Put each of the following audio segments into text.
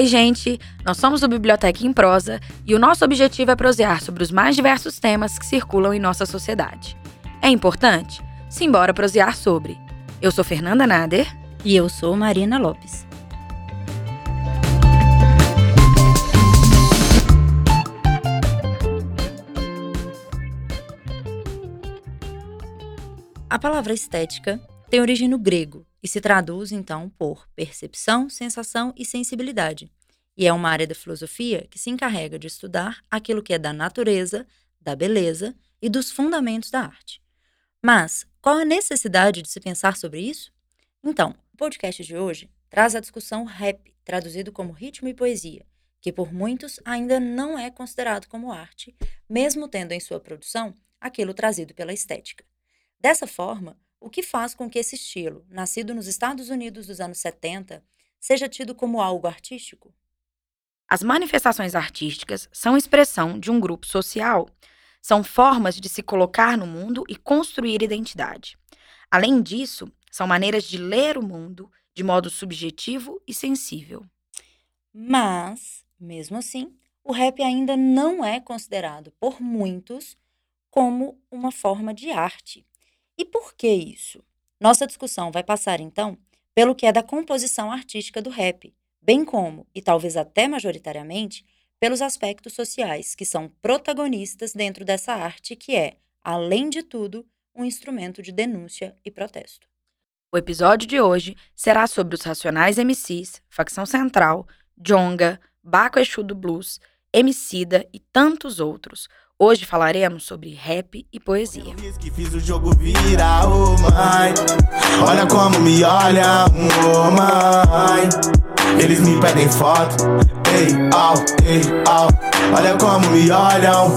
Oi, gente! Nós somos o Biblioteca em Prosa e o nosso objetivo é prosear sobre os mais diversos temas que circulam em nossa sociedade. É importante? Simbora prosear sobre. Eu sou Fernanda Nader. E eu sou Marina Lopes. A palavra estética tem origem no grego e se traduz, então, por percepção, sensação e sensibilidade. E é uma área da filosofia que se encarrega de estudar aquilo que é da natureza, da beleza e dos fundamentos da arte. Mas qual a necessidade de se pensar sobre isso? Então, o podcast de hoje traz a discussão rap, traduzido como ritmo e poesia, que por muitos ainda não é considerado como arte, mesmo tendo em sua produção aquilo trazido pela estética. Dessa forma, o que faz com que esse estilo, nascido nos Estados Unidos dos anos 70, seja tido como algo artístico? As manifestações artísticas são expressão de um grupo social. São formas de se colocar no mundo e construir identidade. Além disso, são maneiras de ler o mundo de modo subjetivo e sensível. Mas, mesmo assim, o rap ainda não é considerado por muitos como uma forma de arte. E por que isso? Nossa discussão vai passar então pelo que é da composição artística do rap, bem como, e talvez até majoritariamente, pelos aspectos sociais que são protagonistas dentro dessa arte que é, além de tudo, um instrumento de denúncia e protesto. O episódio de hoje será sobre os Racionais MCs, Facção Central, Jonga, Baco Exu do Blues, Emicida e tantos outros, Hoje falaremos sobre rap e poesia. Fiz o jogo virar, oh mãe. Olha como me olha, oh mãe. Eles me pedem foto, ei, au, ei, au. Olha como me olham.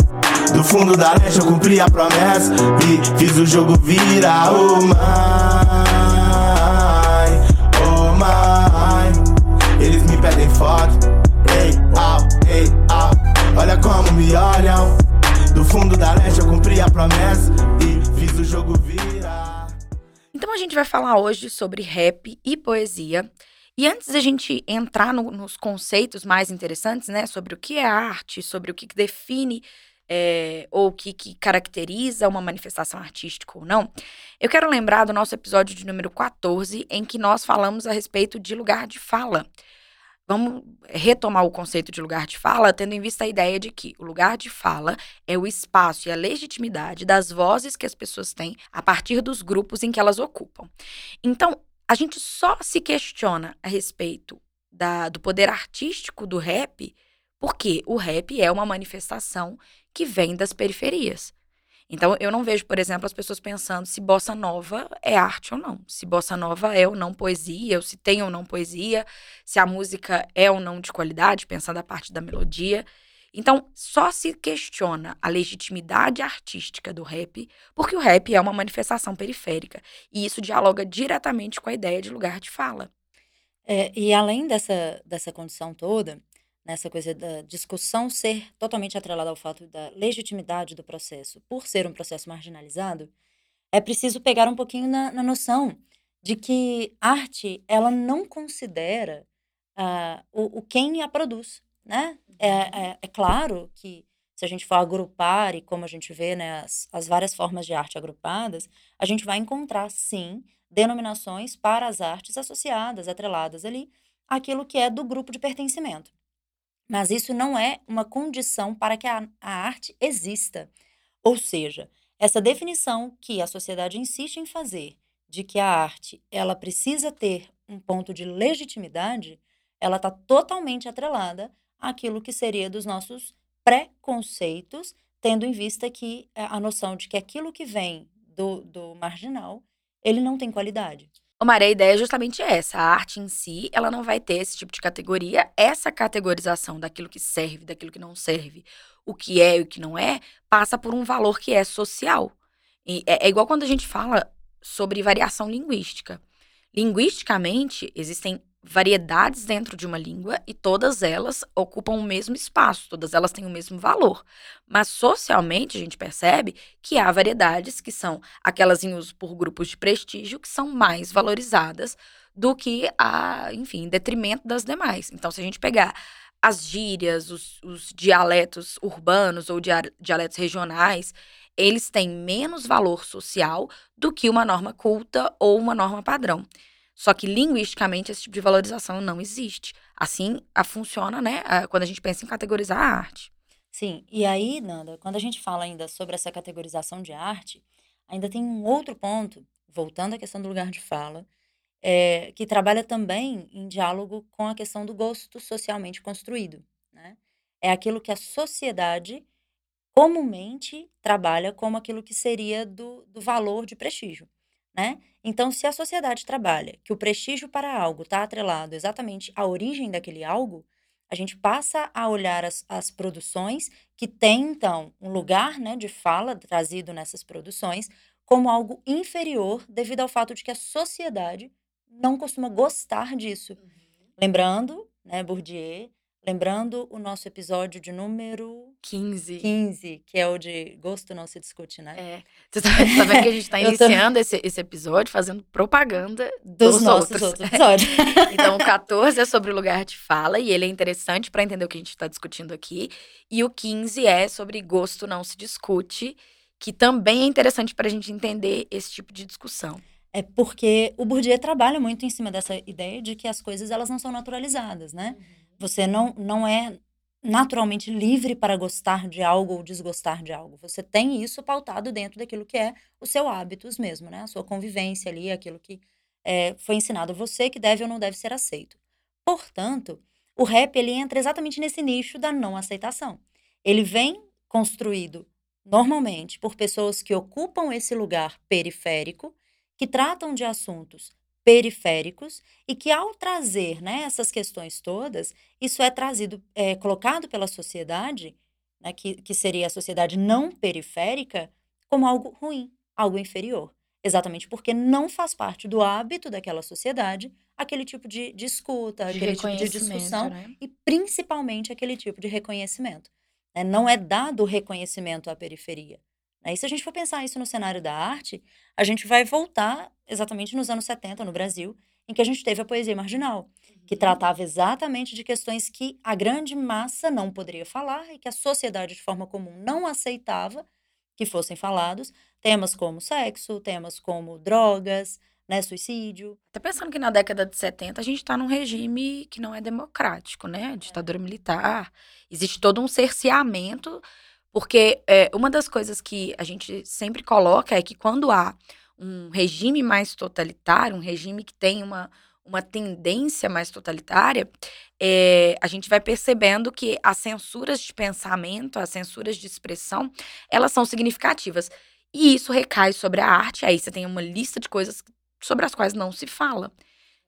Do fundo da leste eu cumpri a promessa e fiz o jogo virar, oh mãe. Oh mãe. Eles me pedem foto, ei, au, ei, au. Olha como me olham. Do fundo da leste eu cumpri a promessa e fiz o jogo virar. Então a gente vai falar hoje sobre rap e poesia. E antes da gente entrar no, nos conceitos mais interessantes, né, sobre o que é arte, sobre o que define é, ou o que, que, caracteriza uma manifestação artística ou não, eu quero lembrar do nosso episódio de número 14, em que nós falamos a respeito de lugar de fala. Vamos retomar o conceito de lugar de fala, tendo em vista a ideia de que o lugar de fala é o espaço e a legitimidade das vozes que as pessoas têm a partir dos grupos em que elas ocupam. Então, a gente só se questiona a respeito da, do poder artístico do rap porque o rap é uma manifestação que vem das periferias. Então, eu não vejo, por exemplo, as pessoas pensando se bossa nova é arte ou não, se bossa nova é ou não poesia, ou se tem ou não poesia, se a música é ou não de qualidade, pensando a parte da melodia. Então, só se questiona a legitimidade artística do rap, porque o rap é uma manifestação periférica, e isso dialoga diretamente com a ideia de lugar de fala. É, e além dessa, dessa condição toda, nessa coisa da discussão ser totalmente atrelada ao fato da legitimidade do processo, por ser um processo marginalizado, é preciso pegar um pouquinho na, na noção de que arte ela não considera uh, o, o, quem a produz, né? É, uhum. é, é, claro que se a gente for agrupar e como a gente vê né, as, as várias formas de arte agrupadas, a gente vai encontrar sim denominações para as artes associadas, atreladas ali, aquilo que é do grupo de pertencimento. Mas isso não é uma condição para que a, a arte exista. Ou seja, essa definição que a sociedade insiste em fazer de que a arte ela precisa ter um ponto de legitimidade, ela está totalmente atrelada àquilo que seria dos nossos preconceitos, tendo em vista que eh, a noção de que aquilo que vem do, do marginal, ele não tem qualidade. Ô, Maria, a ideia é justamente essa. A arte em si, ela não vai ter esse tipo de categoria. Essa categorização daquilo que serve, daquilo que não serve, o que é e o que não é, passa por um valor que é social. E é, é igual quando a gente fala sobre variação linguística. Linguisticamente, existem variedades dentro de uma língua e todas elas ocupam o mesmo espaço, todas elas têm o mesmo valor. Mas socialmente a gente percebe que há variedades que são aquelas em uso por grupos de prestígio que são mais valorizadas do que a, enfim, em detrimento das demais. Então, se a gente pegar as gírias, os, os dialetos urbanos ou dialetos regionais, eles têm menos valor social do que uma norma culta ou uma norma padrão. Só que linguisticamente esse tipo de valorização não existe. Assim a funciona, né, quando a gente pensa em categorizar a arte. Sim, e aí, Nanda, quando a gente fala ainda sobre essa categorização de arte, ainda tem um outro ponto, voltando à questão do lugar de fala, é, que trabalha também em diálogo com a questão do gosto socialmente construído. Né? É aquilo que a sociedade comumente trabalha como aquilo que seria do, do valor de prestígio. Né? Então, se a sociedade trabalha que o prestígio para algo está atrelado exatamente à origem daquele algo, a gente passa a olhar as, as produções que têm, então, um lugar né, de fala trazido nessas produções como algo inferior devido ao fato de que a sociedade não costuma gostar disso. Uhum. Lembrando, né, Bourdieu Lembrando o nosso episódio de número 15. 15, que é o de gosto não se discute, né? É. Você tá, tá vendo que a gente tá iniciando tô... esse, esse episódio fazendo propaganda dos, dos nossos outros, outros episódios. então, o 14 é sobre o lugar de fala e ele é interessante para entender o que a gente está discutindo aqui. E o 15 é sobre gosto não se discute, que também é interessante para a gente entender esse tipo de discussão. É porque o Bourdieu trabalha muito em cima dessa ideia de que as coisas elas não são naturalizadas, né? Uhum. Você não, não é naturalmente livre para gostar de algo ou desgostar de algo. Você tem isso pautado dentro daquilo que é o seu hábitos mesmo, né? A sua convivência ali, aquilo que é, foi ensinado a você que deve ou não deve ser aceito. Portanto, o rap ele entra exatamente nesse nicho da não aceitação. Ele vem construído normalmente por pessoas que ocupam esse lugar periférico, que tratam de assuntos periféricos e que ao trazer né, essas questões todas, isso é trazido, é, colocado pela sociedade, né, que, que seria a sociedade não periférica, como algo ruim, algo inferior. Exatamente porque não faz parte do hábito daquela sociedade aquele tipo de, de escuta, de aquele tipo de discussão né? e principalmente aquele tipo de reconhecimento. Né? Não é dado reconhecimento à periferia. E se a gente for pensar isso no cenário da arte, a gente vai voltar exatamente nos anos 70 no Brasil, em que a gente teve a poesia marginal, que uhum. tratava exatamente de questões que a grande massa não poderia falar e que a sociedade de forma comum não aceitava que fossem falados, temas como sexo, temas como drogas, né, suicídio. Tá pensando que na década de 70 a gente está num regime que não é democrático, né? Ditadura militar. Existe todo um cerceamento porque é, uma das coisas que a gente sempre coloca é que quando há um regime mais totalitário, um regime que tem uma, uma tendência mais totalitária, é, a gente vai percebendo que as censuras de pensamento, as censuras de expressão, elas são significativas. E isso recai sobre a arte, aí você tem uma lista de coisas sobre as quais não se fala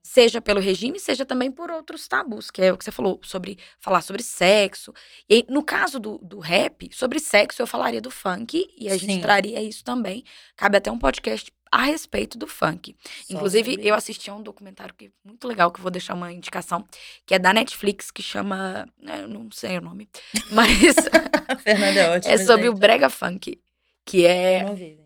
seja pelo regime, seja também por outros tabus, que é o que você falou, sobre falar sobre sexo. E no caso do, do rap, sobre sexo eu falaria do funk, e a Sim. gente traria isso também. Cabe até um podcast a respeito do funk. Só Inclusive, eu assisti a um documentário que é muito legal, que eu vou deixar uma indicação, que é da Netflix, que chama. Né, eu não sei o nome, mas. Fernanda é ótimo. É sobre gente. o Brega Funk, que é. Eu não vi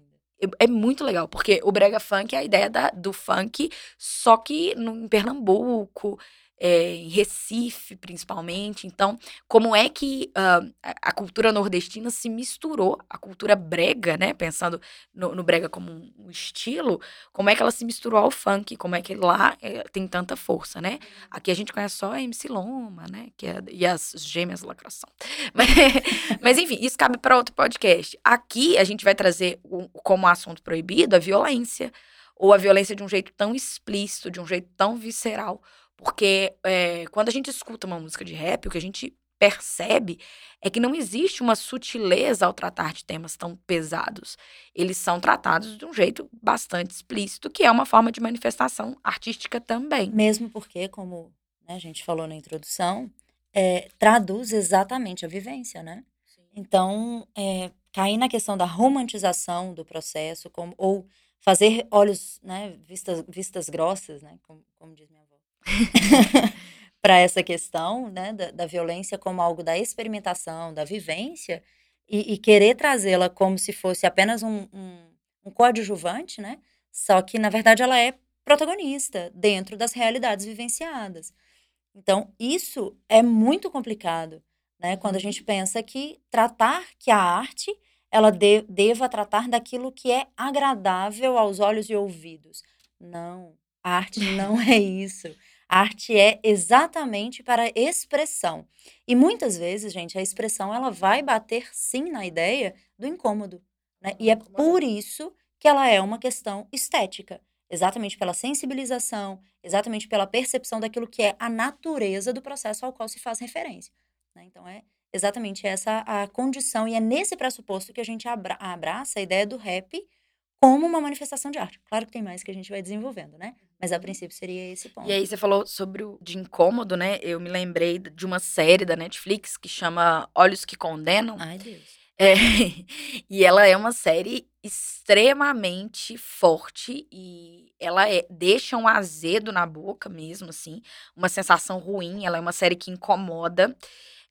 é muito legal, porque o brega funk é a ideia da, do funk, só que no, em Pernambuco, é, em Recife, principalmente. Então, como é que uh, a cultura nordestina se misturou, a cultura brega, né? Pensando no, no, brega como um estilo, como é que ela se misturou ao funk, como é que lá é, tem tanta força, né? Aqui a gente conhece só a MC Loma, né? Que é, e as gêmeas lacração. Mas, mas enfim, isso cabe para outro podcast. Aqui a gente vai trazer o, como assunto proibido a violência, ou a violência de um jeito tão explícito, de um jeito tão visceral porque é, quando a gente escuta uma música de rap, o que a gente percebe é que não existe uma sutileza ao tratar de temas tão pesados. Eles são tratados de um jeito bastante explícito, que é uma forma de manifestação artística também. Mesmo porque, como né, a gente falou na introdução, é, traduz exatamente a vivência, né? Sim. Então, é, cair na questão da romantização do processo, como, ou fazer olhos, né, vistas, vistas grossas, né, como, como diz minha para essa questão né, da, da, violência como algo da experimentação, da vivência, e, e querer trazê-la como se fosse apenas um, um, um, coadjuvante, né? Só que, na verdade, ela é protagonista dentro das realidades vivenciadas. Então, isso é muito complicado, né? Quando a gente pensa que tratar que a arte ela de, deva tratar daquilo que é agradável aos olhos e ouvidos. Não, a arte não é isso. A arte é exatamente para expressão. E muitas vezes, gente, a expressão ela vai bater sim na ideia do incômodo. Né? E é por isso que ela é uma questão estética. Exatamente pela sensibilização, exatamente pela percepção daquilo que é a natureza do processo ao qual se faz referência. Né? Então, é exatamente essa a condição, e é nesse pressuposto que a gente abra abraça a ideia do rap como uma manifestação de arte. Claro que tem mais que a gente vai desenvolvendo, né? Mas a princípio seria esse ponto. E aí você falou sobre o de incômodo, né? Eu me lembrei de uma série da Netflix que chama Olhos que Condenam. Ai, Deus. É, e ela é uma série extremamente forte e ela é, deixa um azedo na boca mesmo, assim, uma sensação ruim. Ela é uma série que incomoda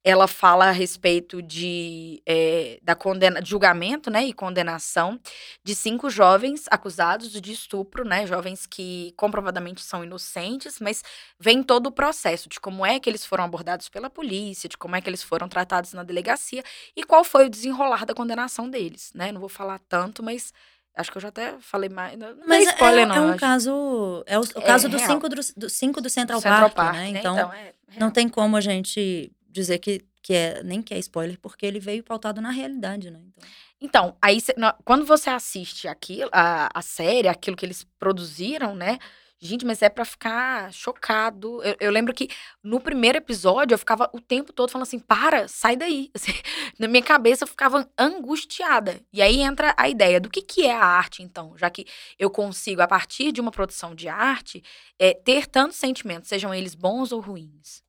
ela fala a respeito de, é, da condena, julgamento né, e condenação de cinco jovens acusados de estupro, né? Jovens que comprovadamente são inocentes, mas vem todo o processo de como é que eles foram abordados pela polícia, de como é que eles foram tratados na delegacia e qual foi o desenrolar da condenação deles, né? Não vou falar tanto, mas Acho que eu já até falei mais. Não Mas é spoiler, é, não. É um caso. É o, o é caso dos cinco do, do, cinco do Central, Central Park, Park, né? né? Então, então é não tem como a gente dizer que, que é, nem que é spoiler, porque ele veio pautado na realidade, né? Então, então aí cê, quando você assiste aquilo, a, a série, aquilo que eles produziram, né? Gente, mas é para ficar chocado. Eu, eu, lembro que no primeiro episódio eu ficava o tempo todo falando assim: para, sai daí. Assim, na minha cabeça eu ficava angustiada. E aí entra a ideia do que, que é a arte, então, já que eu consigo, a partir de uma produção de arte, é, ter tantos sentimentos, sejam eles bons ou ruins.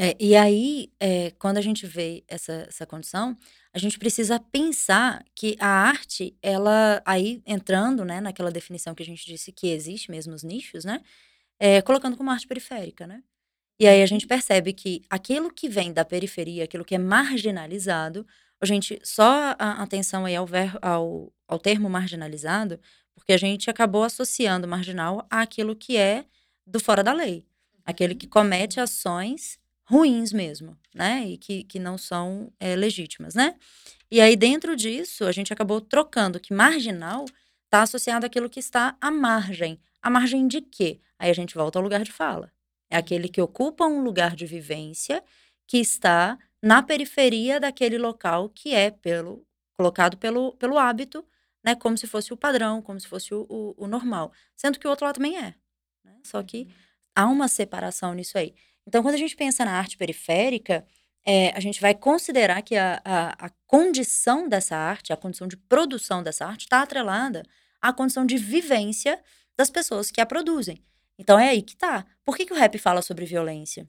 É, e aí, é, quando a gente vê essa, essa condição, a gente precisa pensar que a arte, ela, aí entrando né, naquela definição que a gente disse que existe mesmo os nichos, né? É, colocando como arte periférica, né? E aí a gente percebe que aquilo que vem da periferia, aquilo que é marginalizado, a gente só a atenção aí ao, ver, ao, ao termo marginalizado, porque a gente acabou associando marginal àquilo que é do fora da lei, aquele que comete ações ruins mesmo, né? E que, que não são é, legítimas, né? E aí, dentro disso, a gente acabou trocando que marginal está associado àquilo que está à margem. À margem de quê? Aí a gente volta ao lugar de fala. É aquele que ocupa um lugar de vivência que está na periferia daquele local que é pelo colocado pelo, pelo hábito, né? Como se fosse o padrão, como se fosse o, o, o normal. Sendo que o outro lado também é. Né? Só que uhum. há uma separação nisso aí. Então, quando a gente pensa na arte periférica, é, a gente vai considerar que a, a, a, condição dessa arte, a condição de produção dessa arte, está atrelada à condição de vivência das pessoas que a produzem. Então, é aí que tá. Por que, que o rap fala sobre violência?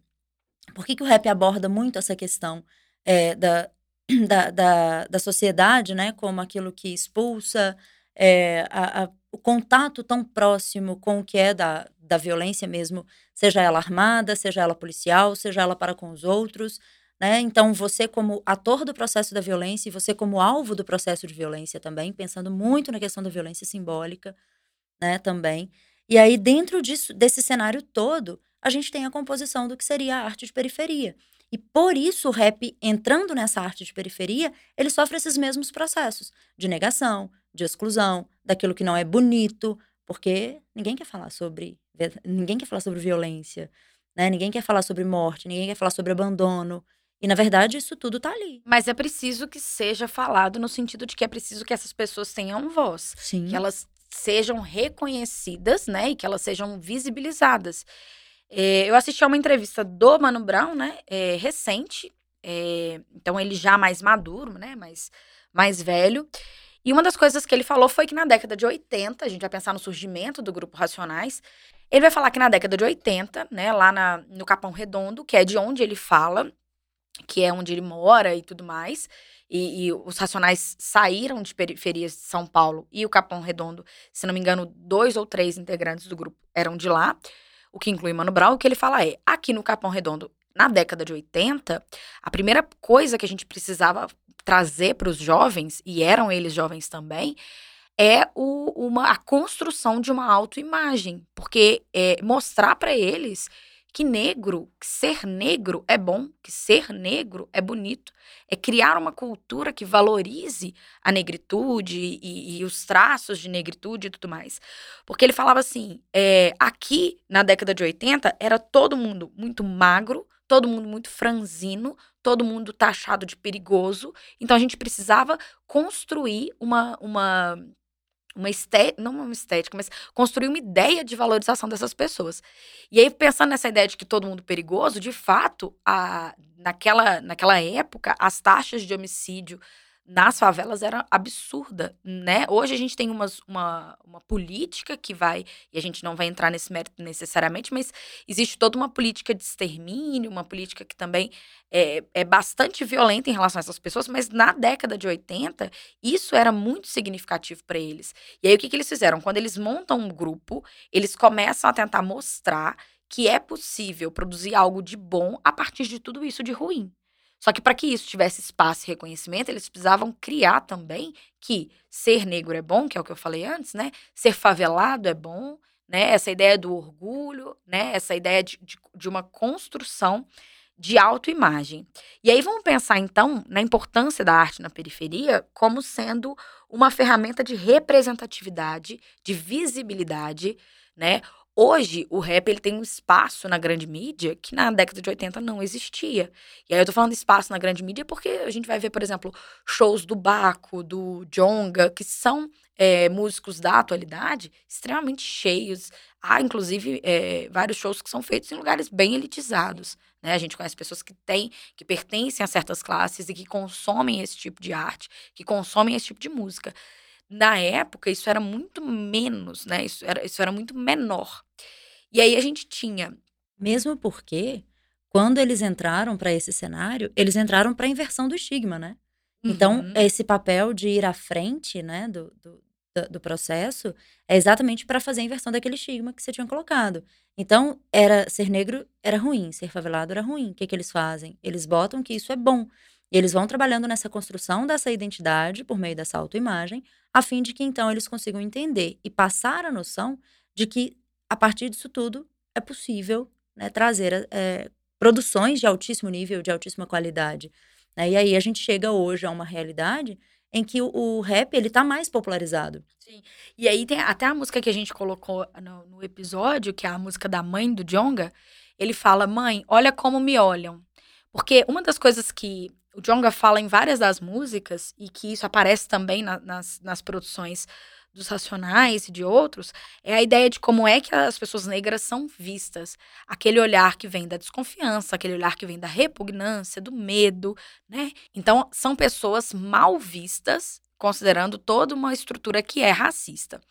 Por que, que o rap aborda muito essa questão é, da, da, da, da, sociedade, né, como aquilo que expulsa, é, a, a, o contato tão próximo com o que é da, da violência mesmo, seja ela armada, seja ela policial, seja ela para com os outros, né? Então, você como ator do processo da violência e você como alvo do processo de violência também, pensando muito na questão da violência simbólica, né, também. E aí, dentro disso, desse cenário todo, a gente tem a composição do que seria a arte de periferia. E por isso o rap, entrando nessa arte de periferia, ele sofre esses mesmos processos de negação, de exclusão, daquilo que não é bonito, porque ninguém quer falar sobre ninguém quer falar sobre violência, né? Ninguém quer falar sobre morte, ninguém quer falar sobre abandono. E na verdade isso tudo tá ali. Mas é preciso que seja falado no sentido de que é preciso que essas pessoas tenham voz, Sim. que elas sejam reconhecidas, né, e que elas sejam visibilizadas. É, eu assisti a uma entrevista do Mano Brown, né, é, recente, é, então ele já mais maduro, né, mais, mais velho. E uma das coisas que ele falou foi que na década de 80, a gente vai pensar no surgimento do grupo Racionais, ele vai falar que na década de 80, né, lá na, no Capão Redondo, que é de onde ele fala, que é onde ele mora e tudo mais, e, e, os Racionais saíram de periferias de São Paulo e o Capão Redondo, se não me engano, dois ou três integrantes do grupo eram de lá, o que inclui Mano Brown, o que ele fala é, aqui no Capão Redondo, na década de 80, a primeira coisa que a gente precisava trazer para os jovens, e eram eles jovens também, é o, uma, a construção de uma autoimagem. Porque é mostrar para eles que negro, que ser negro é bom, que ser negro é bonito. É criar uma cultura que valorize a negritude e, e os traços de negritude e tudo mais. Porque ele falava assim: é, aqui na década de 80 era todo mundo muito magro, todo mundo muito franzino, todo mundo taxado de perigoso. Então a gente precisava construir uma, uma uma estética, não uma estética, mas construir uma ideia de valorização dessas pessoas. E aí, pensando nessa ideia de que todo mundo perigoso, de fato, a, naquela, naquela época, as taxas de homicídio nas favelas era absurda, né? Hoje a gente tem umas, uma, uma política que vai, e a gente não vai entrar nesse mérito necessariamente, mas existe toda uma política de extermínio, uma política que também é, é bastante violenta em relação a essas pessoas, mas na década de 80, isso era muito significativo para eles. E aí o que, que eles fizeram? Quando eles montam um grupo, eles começam a tentar mostrar que é possível produzir algo de bom a partir de tudo isso de ruim. Só que para que isso tivesse espaço e reconhecimento, eles precisavam criar também que ser negro é bom, que é o que eu falei antes, né? Ser favelado é bom, né? Essa ideia do orgulho, né? Essa ideia de, de, de uma construção de autoimagem. E aí vamos pensar então na importância da arte na periferia como sendo uma ferramenta de representatividade, de visibilidade, né? Hoje, o rap ele tem um espaço na grande mídia que na década de 80 não existia. E aí eu tô falando espaço na grande mídia porque a gente vai ver, por exemplo, shows do Baco, do Jonga, que são é, músicos da atualidade extremamente cheios. Há, inclusive, é, vários shows que são feitos em lugares bem elitizados. Né? A gente conhece pessoas que têm, que pertencem a certas classes e que consomem esse tipo de arte, que consomem esse tipo de música na época, isso era muito menos, né? Isso era, isso era muito menor. E aí a gente tinha. Mesmo porque, quando eles entraram para esse cenário, eles entraram para a inversão do estigma, né? Então, uhum. esse papel de ir à frente, né, do, do, do processo, é exatamente para fazer a inversão daquele estigma que você tinha colocado. Então, era ser negro era ruim, ser favelado era ruim. O que, que eles fazem? Eles botam que isso é bom. E eles vão trabalhando nessa construção dessa identidade por meio dessa autoimagem, a fim de que então eles consigam entender e passar a noção de que, a partir disso tudo, é possível né, trazer é, produções de altíssimo nível, de altíssima qualidade. Né? E aí a gente chega hoje a uma realidade em que o, o rap ele tá mais popularizado. Sim. E aí tem até a música que a gente colocou no, no episódio, que é a música da mãe do Jonga, ele fala: "Mãe, olha como me olham". Porque uma das coisas que o Jonga fala em várias das músicas, e que isso aparece também na, nas, nas produções dos Racionais e de outros, é a ideia de como é que as pessoas negras são vistas. Aquele olhar que vem da desconfiança, aquele olhar que vem da repugnância, do medo, né? Então, são pessoas mal vistas, considerando toda uma estrutura que é racista.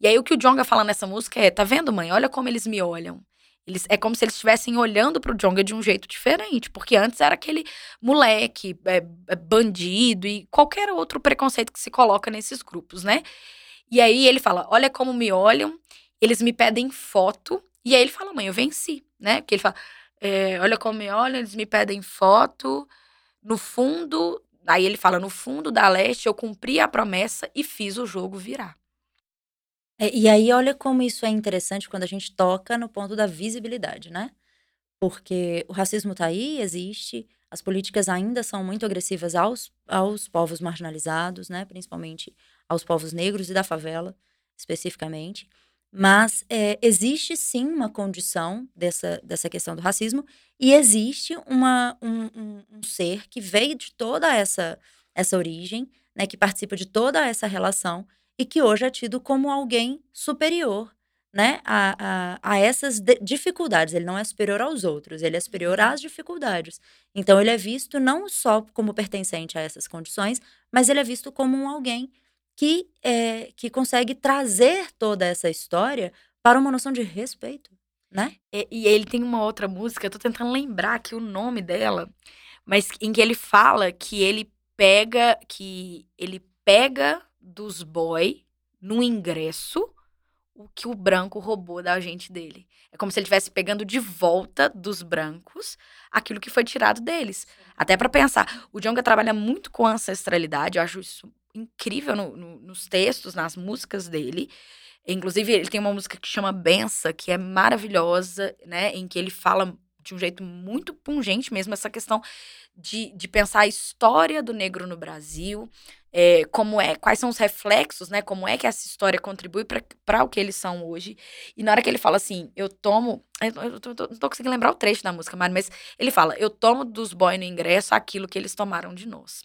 E aí, o que o Jonga fala nessa música é: tá vendo, mãe? Olha como eles me olham. Eles, é como se eles estivessem olhando pro Jonga de um jeito diferente, porque antes era aquele moleque, é, é, bandido e qualquer outro preconceito que se coloca nesses grupos, né? E aí ele fala: Olha como me olham, eles me pedem foto. E aí ele fala: Mãe, eu venci, né? Porque ele fala: é, Olha como me olham, eles me pedem foto. No fundo, aí ele fala: No fundo da leste, eu cumpri a promessa e fiz o jogo virar. É, e aí, olha como isso é interessante quando a gente toca no ponto da visibilidade, né? Porque o racismo tá aí, existe, as políticas ainda são muito agressivas aos, aos povos marginalizados, né? Principalmente aos povos negros e da favela, especificamente. Mas é, existe sim uma condição dessa, dessa questão do racismo e existe uma, um, um, um ser que veio de toda essa, essa origem, né? Que participa de toda essa relação e que hoje é tido como alguém superior né, a, a, a essas dificuldades. Ele não é superior aos outros, ele é superior uhum. às dificuldades. Então, ele é visto não só como pertencente a essas condições, mas ele é visto como um alguém que, é, que consegue trazer toda essa história para uma noção de respeito, né? E, e ele tem uma outra música, eu tô tentando lembrar aqui o nome dela, mas em que ele fala que ele pega, que ele pega dos boy no ingresso o que o branco roubou da gente dele. É como se ele estivesse pegando de volta dos brancos aquilo que foi tirado deles. Até para pensar, o Jonga trabalha muito com ancestralidade, eu acho isso incrível no, no, nos textos, nas músicas dele. Inclusive, ele tem uma música que chama Bença, que é maravilhosa, né? Em que ele fala de um jeito muito pungente mesmo essa questão de, de pensar a história do negro no Brasil, é, como é, quais são os reflexos, né? Como é que essa história contribui para o que eles são hoje. E na hora que ele fala assim, eu tomo. Eu, eu, tô, não tô conseguindo lembrar o trecho da música, mas ele fala: eu tomo dos boys no ingresso aquilo que eles tomaram de nós.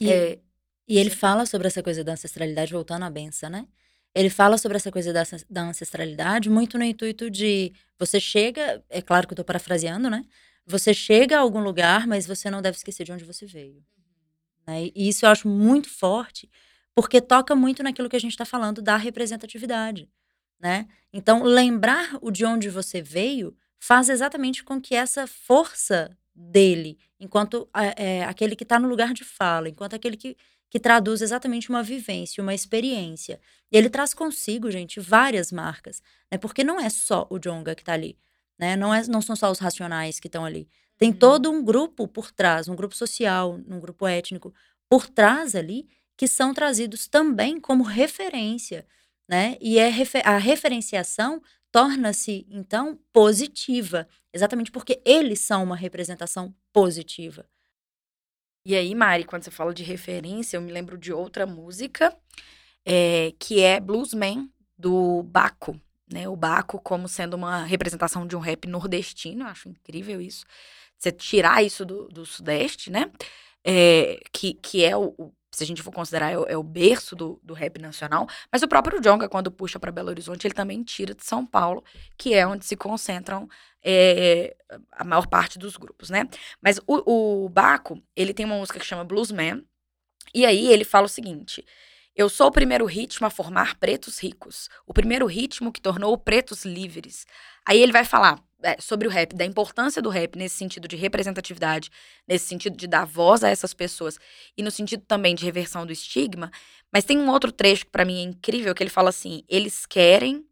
E, é, e ele fala sobre essa coisa da ancestralidade, voltando à benção, né? Ele fala sobre essa coisa da, da ancestralidade muito no intuito de você chega, é claro que eu tô parafraseando, né? Você chega a algum lugar, mas você não deve esquecer de onde você veio. Né? E isso eu acho muito forte, porque toca muito naquilo que a gente está falando da representatividade. Né? Então, lembrar o de onde você veio faz exatamente com que essa força dele, enquanto é, aquele que está no lugar de fala, enquanto aquele que, que traduz exatamente uma vivência, uma experiência. E ele traz consigo, gente, várias marcas, né? Porque não é só o Jonga que está ali, né? Não, é, não são só os racionais que estão ali. Tem uhum. todo um grupo por trás, um grupo social, um grupo étnico por trás ali, que são trazidos também como referência, né? E é a referenciação torna-se, então, positiva, exatamente porque eles são uma representação positiva. E aí, Mari, quando você fala de referência, eu me lembro de outra música, é, que é Bluesman, do Baco, né? O Baco como sendo uma representação de um rap nordestino, eu acho incrível isso. Você tirar isso do, do Sudeste, né? É, que, que é o, se a gente for considerar, é o, é o berço do, do, rap nacional. Mas o próprio Jonga, quando puxa para Belo Horizonte, ele também tira de São Paulo, que é onde se concentram é, a maior parte dos grupos, né? Mas o, o Baco, ele tem uma música que chama Bluesman, e aí ele fala o seguinte: Eu sou o primeiro ritmo a formar pretos ricos, o primeiro ritmo que tornou pretos livres. Aí ele vai falar: é, sobre o rap, da importância do rap nesse sentido de representatividade, nesse sentido de dar voz a essas pessoas e no sentido também de reversão do estigma. Mas tem um outro trecho que para mim é incrível, que ele fala assim: eles querem.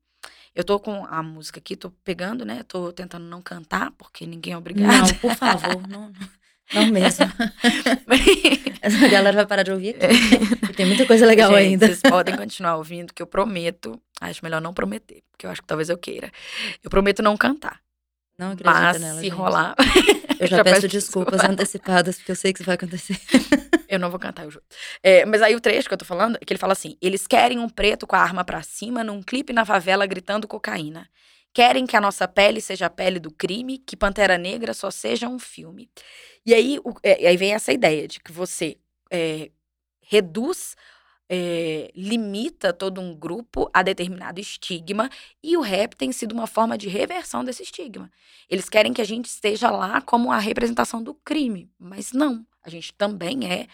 Eu tô com a música aqui, tô pegando, né? Tô tentando não cantar, porque ninguém é obrigado. Não, por favor, não, não mesmo. Essa galera vai parar de ouvir aqui. Tem muita coisa legal Gente, ainda. Vocês podem continuar ouvindo, que eu prometo. Acho melhor não prometer, porque eu acho que talvez eu queira. Eu prometo não cantar. Não acredito Mas nela, se gente. rolar. Eu já, já peço, peço desculpas desculpa. antecipadas, porque eu sei que isso vai acontecer. Eu não vou cantar, eu juro. É, mas aí o trecho que eu tô falando, é que ele fala assim: eles querem um preto com a arma para cima num clipe na favela gritando cocaína. Querem que a nossa pele seja a pele do crime, que Pantera Negra só seja um filme. E aí, o, é, aí vem essa ideia de que você é, reduz é, limita todo um grupo a determinado estigma e o rap tem sido uma forma de reversão desse estigma. Eles querem que a gente esteja lá como a representação do crime, mas não. A gente também é,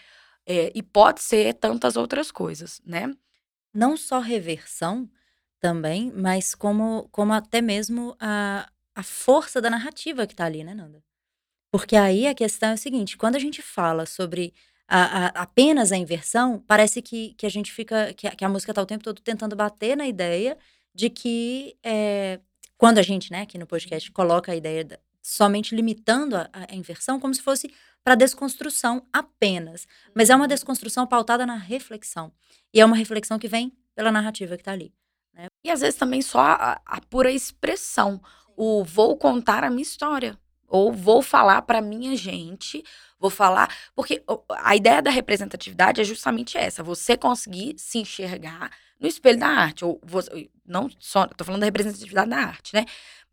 é e pode ser tantas outras coisas, né? Não só reversão também, mas como, como até mesmo a, a força da narrativa que está ali, né, Nanda? Porque aí a questão é o seguinte: quando a gente fala sobre a, a, apenas a inversão, parece que, que a gente fica. Que a, que a música está o tempo todo tentando bater na ideia de que. É, quando a gente, né, aqui no podcast, coloca a ideia da, somente limitando a, a, inversão, como se fosse para desconstrução apenas. Mas é uma uhum. desconstrução pautada na reflexão. E é uma reflexão que vem pela narrativa que está ali. Né? E às vezes também só a, a pura expressão. O vou contar a minha história. Ou vou falar para minha gente, vou falar. Porque a ideia da representatividade é justamente essa: você conseguir se enxergar no espelho da arte. Ou você, não só, tô falando da representatividade da arte, né?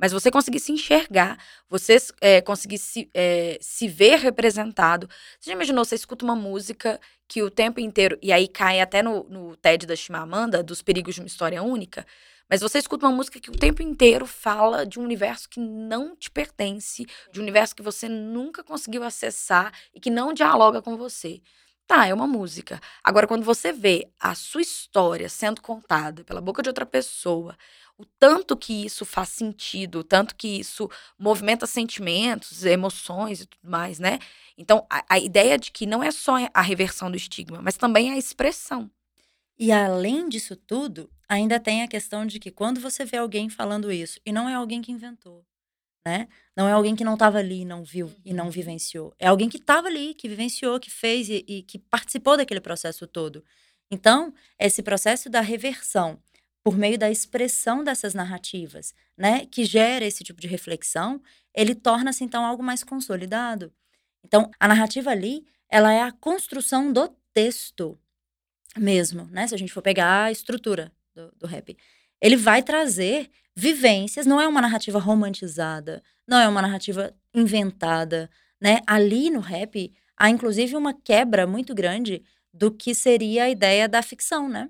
Mas você conseguir se enxergar, você é, conseguir se, é, se ver representado. Você já imaginou, você escuta uma música que o tempo inteiro, e aí cai até no, no TED da Chimamanda, dos perigos de uma história única, mas você escuta uma música que o tempo inteiro fala de um universo que não te pertence, de um universo que você nunca conseguiu acessar e que não dialoga com você. Tá, é uma música. Agora, quando você vê a sua história sendo contada pela boca de outra pessoa, o tanto que isso faz sentido, o tanto que isso movimenta sentimentos, emoções e tudo mais, né? Então, a, a ideia de que não é só a reversão do estigma, mas também a expressão. E além disso tudo, ainda tem a questão de que quando você vê alguém falando isso, e não é alguém que inventou, né? Não é alguém que não estava ali, não viu e não uhum. vivenciou. É alguém que estava ali, que vivenciou, que fez e, e, que participou daquele processo todo. Então, esse processo da reversão por meio da expressão dessas narrativas, né, que gera esse tipo de reflexão, ele torna-se então algo mais consolidado. Então, a narrativa ali, ela é a construção do texto mesmo, né? Se a gente for pegar a estrutura do, do rap, ele vai trazer vivências, não é uma narrativa romantizada, não é uma narrativa inventada, né? Ali no rap há inclusive uma quebra muito grande do que seria a ideia da ficção, né?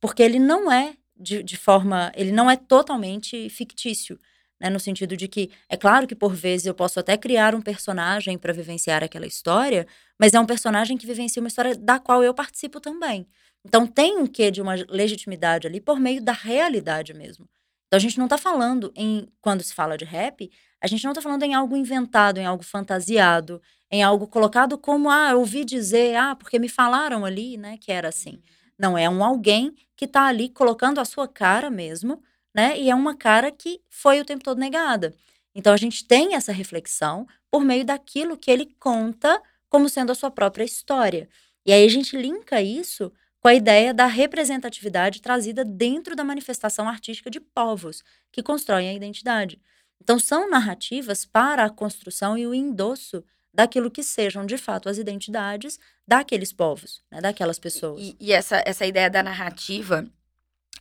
Porque ele não é de, de forma, ele não é totalmente fictício, né? No sentido de que é claro que por vezes eu posso até criar um personagem para vivenciar aquela história, mas é um personagem que vivencia uma história da qual eu participo também. Então tem um quê de uma legitimidade ali por meio da realidade mesmo. Então a gente não está falando em quando se fala de rap, a gente não está falando em algo inventado, em algo fantasiado, em algo colocado como ah, eu ouvi dizer, ah, porque me falaram ali, né, que era assim. Não é um alguém que está ali colocando a sua cara mesmo, né? E é uma cara que foi o tempo todo negada. Então a gente tem essa reflexão por meio daquilo que ele conta como sendo a sua própria história. E aí a gente linka isso com a ideia da representatividade trazida dentro da manifestação artística de povos que constroem a identidade. Então, são narrativas para a construção e o endosso daquilo que sejam de fato as identidades daqueles povos, né, daquelas pessoas. E, e, essa, essa ideia da narrativa,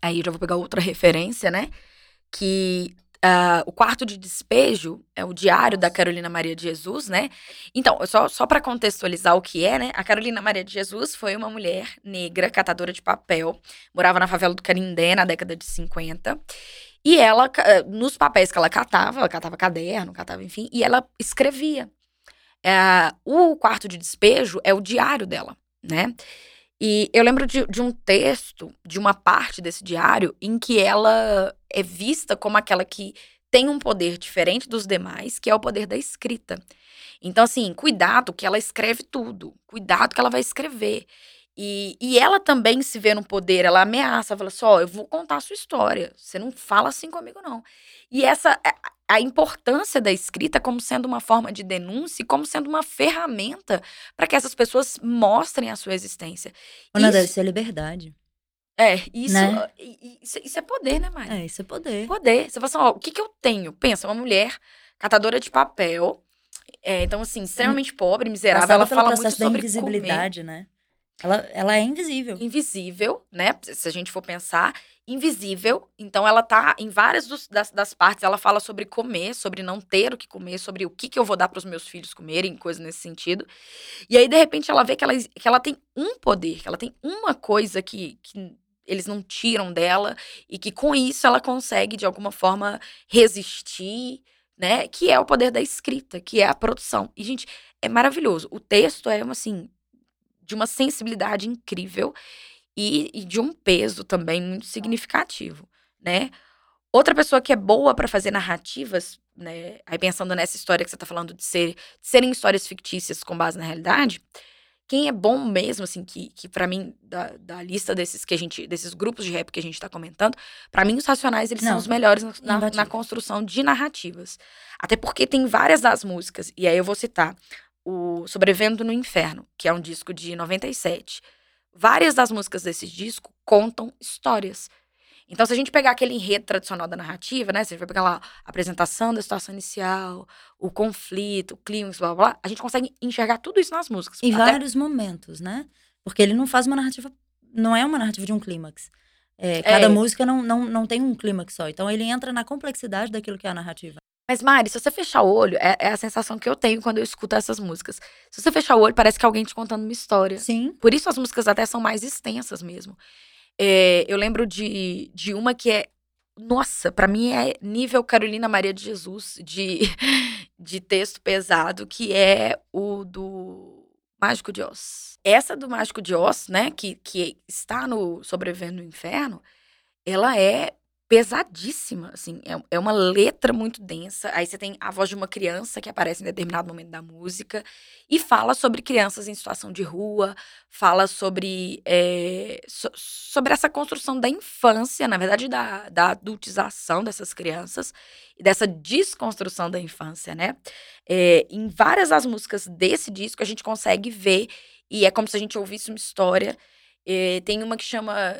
aí eu já vou pegar outra referência, né? Que uh, o quarto de despejo é o diário da Carolina Maria de Jesus, né? Então, só, só para contextualizar o que é, né? A Carolina Maria de Jesus foi uma mulher negra, catadora de papel, morava na favela do Canindé na década de 50. E ela, nos papéis que ela catava, ela catava caderno, catava, enfim, e ela escrevia. É, o quarto de despejo é o diário dela, né? E eu lembro de, de, um texto, de uma parte desse diário, em que ela é vista como aquela que tem um poder diferente dos demais, que é o poder da escrita. Então, assim, cuidado que ela escreve tudo. Cuidado que ela vai escrever. E, e ela também se vê no poder, ela ameaça, fala assim: ó, eu vou contar a sua história. Você não fala assim comigo, não. E essa a importância da escrita como sendo uma forma de denúncia e como sendo uma ferramenta para que essas pessoas mostrem a sua existência. Ana, isso, deve ser liberdade. É, isso, né? isso, isso, é poder, né, Mari? É, isso é poder. Poder. Você fala assim, ó, o que, que eu tenho? Pensa, uma mulher catadora de papel, é, então, assim, extremamente pobre, miserável, ela fala muito sobre invisibilidade, comer. né? Ela, ela é invisível. Invisível, né? Se a gente for pensar, invisível. Então, ela tá em várias dos, das, das, partes. Ela fala sobre comer, sobre não ter o que comer, sobre o que, que eu vou dar para os meus filhos comerem, coisas nesse sentido. E aí, de repente, ela vê que ela, que ela tem um poder, que ela tem uma coisa que, que eles não tiram dela e que com isso ela consegue, de alguma forma, resistir. Né, que é o poder da escrita, que é a produção. E, gente, é maravilhoso. O texto é, assim, de uma sensibilidade incrível e, e de um peso também muito significativo, né? Outra pessoa que é boa para fazer narrativas, né? Aí pensando nessa história que você tá falando de, ser, de serem histórias fictícias com base na realidade, quem é bom mesmo, assim, que, que para mim, da, da lista desses que a gente, desses grupos de rap que a gente tá comentando, para mim os Racionais, eles Não, são os melhores na, na, na, construção de narrativas. Até porque tem várias das músicas, e aí eu vou citar o Sobrevivendo no Inferno, que é um disco de 97. Várias das músicas desse disco contam histórias. Então, se a gente pegar aquele enredo tradicional da narrativa, né? Se a gente vai pegar lá a apresentação da situação inicial, o conflito, o clímax, blá, blá, blá, a gente consegue enxergar tudo isso nas músicas. Em Até... vários momentos, né? Porque ele não faz uma narrativa, não é uma narrativa de um clímax. É, cada é. música não, não, não tem um clímax só. Então, ele entra na complexidade daquilo que é a narrativa. Mas, Mari, se você fechar o olho, é, é, a sensação que eu tenho quando eu escuto essas músicas. Se você fechar o olho, parece que alguém te contando uma história. Sim. Por isso as músicas até são mais extensas mesmo. É, eu lembro de, de uma que é. Nossa, para mim é nível Carolina Maria de Jesus, de, de texto pesado, que é o do Mágico de Oz. Essa do Mágico de Oz, né, que, que está no Sobrevivendo no Inferno, ela é pesadíssima, assim, é, é uma letra muito densa. Aí você tem a voz de uma criança que aparece em determinado momento da música e fala sobre crianças em situação de rua, fala sobre, é, so, sobre essa construção da infância, na verdade, da, da adultização dessas crianças e dessa desconstrução da infância, né? É, em várias das músicas desse disco a gente consegue ver, e é como se a gente ouvisse uma história É, tem uma que chama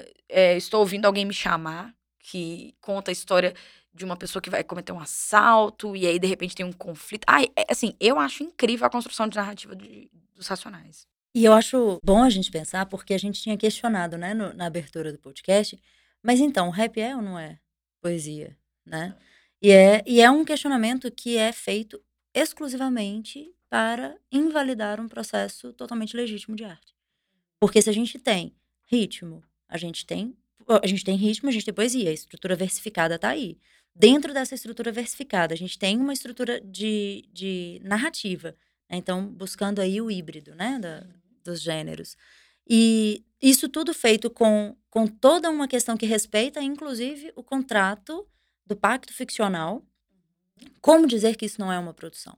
Estou Ouvindo Alguém Me Chamar, que conta a história de uma pessoa que vai cometer um assalto e aí de repente tem um conflito. Ai, é, assim, eu acho incrível a construção de narrativa de, dos Racionais. E eu acho bom a gente pensar, porque a gente tinha questionado, né, no, na abertura do podcast, mas então, rap é ou não é poesia, né? E é, e é um questionamento que é feito exclusivamente para invalidar um processo totalmente legítimo de arte. Porque se a gente tem ritmo, a gente tem a gente tem ritmo, a gente tem poesia, a estrutura versificada está aí. Dentro dessa estrutura versificada, a gente tem uma estrutura de, de narrativa. Né? Então, buscando aí o híbrido né? Da, uhum. dos gêneros. E isso tudo feito com, com toda uma questão que respeita, inclusive, o contrato do pacto ficcional. Como dizer que isso não é uma produção?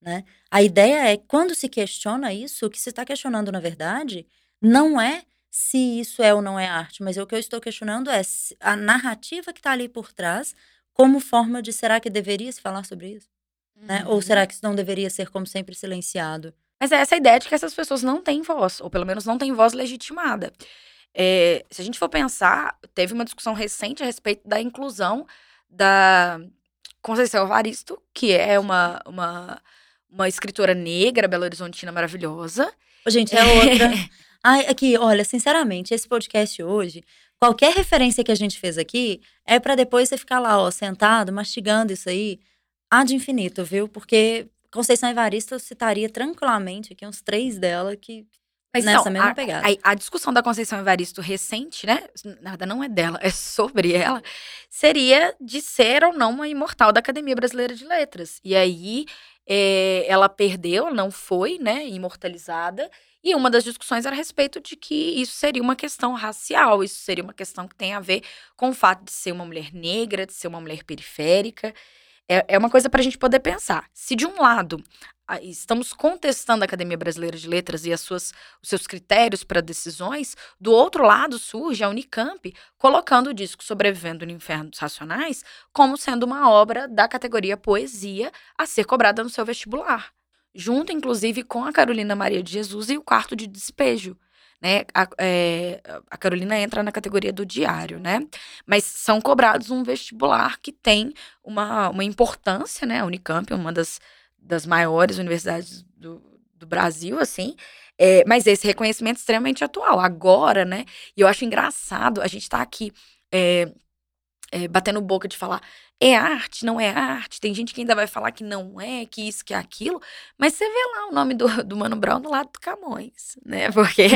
Né? A ideia é, quando se questiona isso, o que se está questionando, na verdade, não é se isso é ou não é arte, mas o que eu estou questionando é a narrativa que está ali por trás, como forma de será que deveria se falar sobre isso? Uhum. Né? Ou será uhum. que isso não deveria ser, como sempre, silenciado? Mas é essa ideia de que essas pessoas não têm voz, ou pelo menos não têm voz legitimada. É, se a gente for pensar, teve uma discussão recente a respeito da inclusão da Conceição Evaristo, que é uma, uma, uma escritora negra, belo-horizontina maravilhosa. Gente, é outra. Ai, aqui, olha, sinceramente, esse podcast hoje, qualquer referência que a gente fez aqui é para depois você ficar lá, ó, sentado, mastigando isso aí, ad infinito, viu? Porque Conceição Evaristo eu citaria tranquilamente aqui uns três dela que mas nessa não, mesma a, pegada. A, a, discussão da Conceição Evaristo recente, né? Nada não é dela, é sobre ela, seria de ser ou não uma imortal da Academia Brasileira de Letras. E aí é, ela perdeu, não foi, né, imortalizada. E uma das discussões era a respeito de que isso seria uma questão racial, isso seria uma questão que tem a ver com o fato de ser uma mulher negra, de ser uma mulher periférica. É, é uma coisa para a gente poder pensar. Se de um lado estamos contestando a Academia Brasileira de Letras e as suas, os seus critérios para decisões, do outro lado surge a Unicamp colocando o disco Sobrevivendo no Inferno dos Racionais como sendo uma obra da categoria poesia a ser cobrada no seu vestibular. Junto, inclusive, com a Carolina Maria de Jesus e o Quarto de Despejo, né? A, é, a, Carolina entra na categoria do diário, né? Mas são cobrados um vestibular que tem uma, uma importância, né? A Unicamp é uma das, das maiores universidades do, do Brasil, assim. É, mas esse reconhecimento é extremamente atual, agora, né? E eu acho engraçado a gente tá aqui é, é, batendo boca de falar é arte, não é arte. Tem gente que ainda vai falar que não é, que isso, que é aquilo. Mas você vê lá o nome do, do Mano Brown do lado do Camões, né? Porque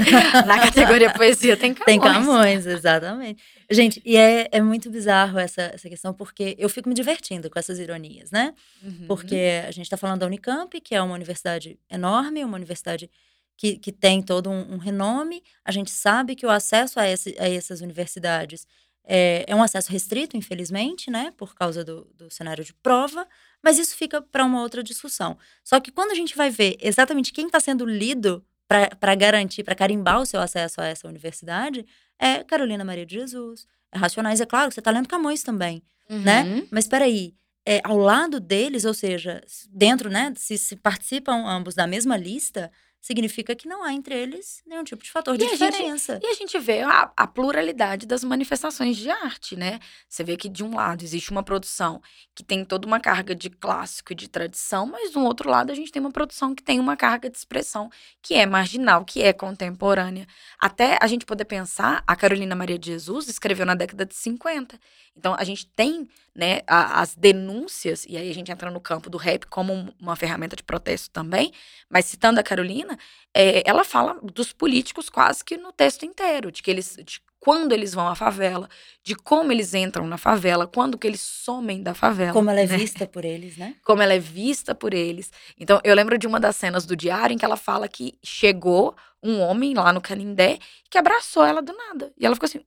na categoria poesia tem Camões. Tem Camões, exatamente. Gente, e é, é muito bizarro essa, essa questão, porque eu fico me divertindo com essas ironias, né? Uhum. Porque a gente está falando da Unicamp, que é uma universidade enorme, uma universidade que, que tem todo um, um renome. A gente sabe que o acesso a, esse, a essas universidades é, é um acesso restrito, infelizmente, né, por causa do, do cenário de prova, mas isso fica para uma outra discussão. Só que quando a gente vai ver exatamente quem está sendo lido para garantir, para carimbar o seu acesso a essa universidade, é Carolina Maria de Jesus, é Racionais, é claro, você está lendo Camões também, né? uhum. né? Mas espera aí, é, ao lado deles, ou seja, dentro, né, se, se participam ambos da mesma lista, significa que não há entre eles nenhum tipo de fator de e diferença. Gente, e a gente vê a, a, pluralidade das manifestações de arte, né? Você vê que de um lado existe uma produção que tem toda uma carga de clássico e de tradição, mas do outro lado a gente tem uma produção que tem uma carga de expressão que é marginal, que é contemporânea. Até a gente poder pensar, a Carolina Maria de Jesus escreveu na década de 50. Então a gente tem, né, a, as denúncias e aí a gente entra no campo do rap como uma ferramenta de protesto também, mas citando a Carolina é, ela fala dos políticos quase que no texto inteiro, de que eles, de quando eles vão à favela, de como eles entram na favela, quando que eles somem da favela. Como ela é né? vista por eles, né? Como ela é vista por eles. Então, eu lembro de uma das cenas do diário em que ela fala que chegou um homem lá no Canindé que abraçou ela do nada. E ela ficou assim,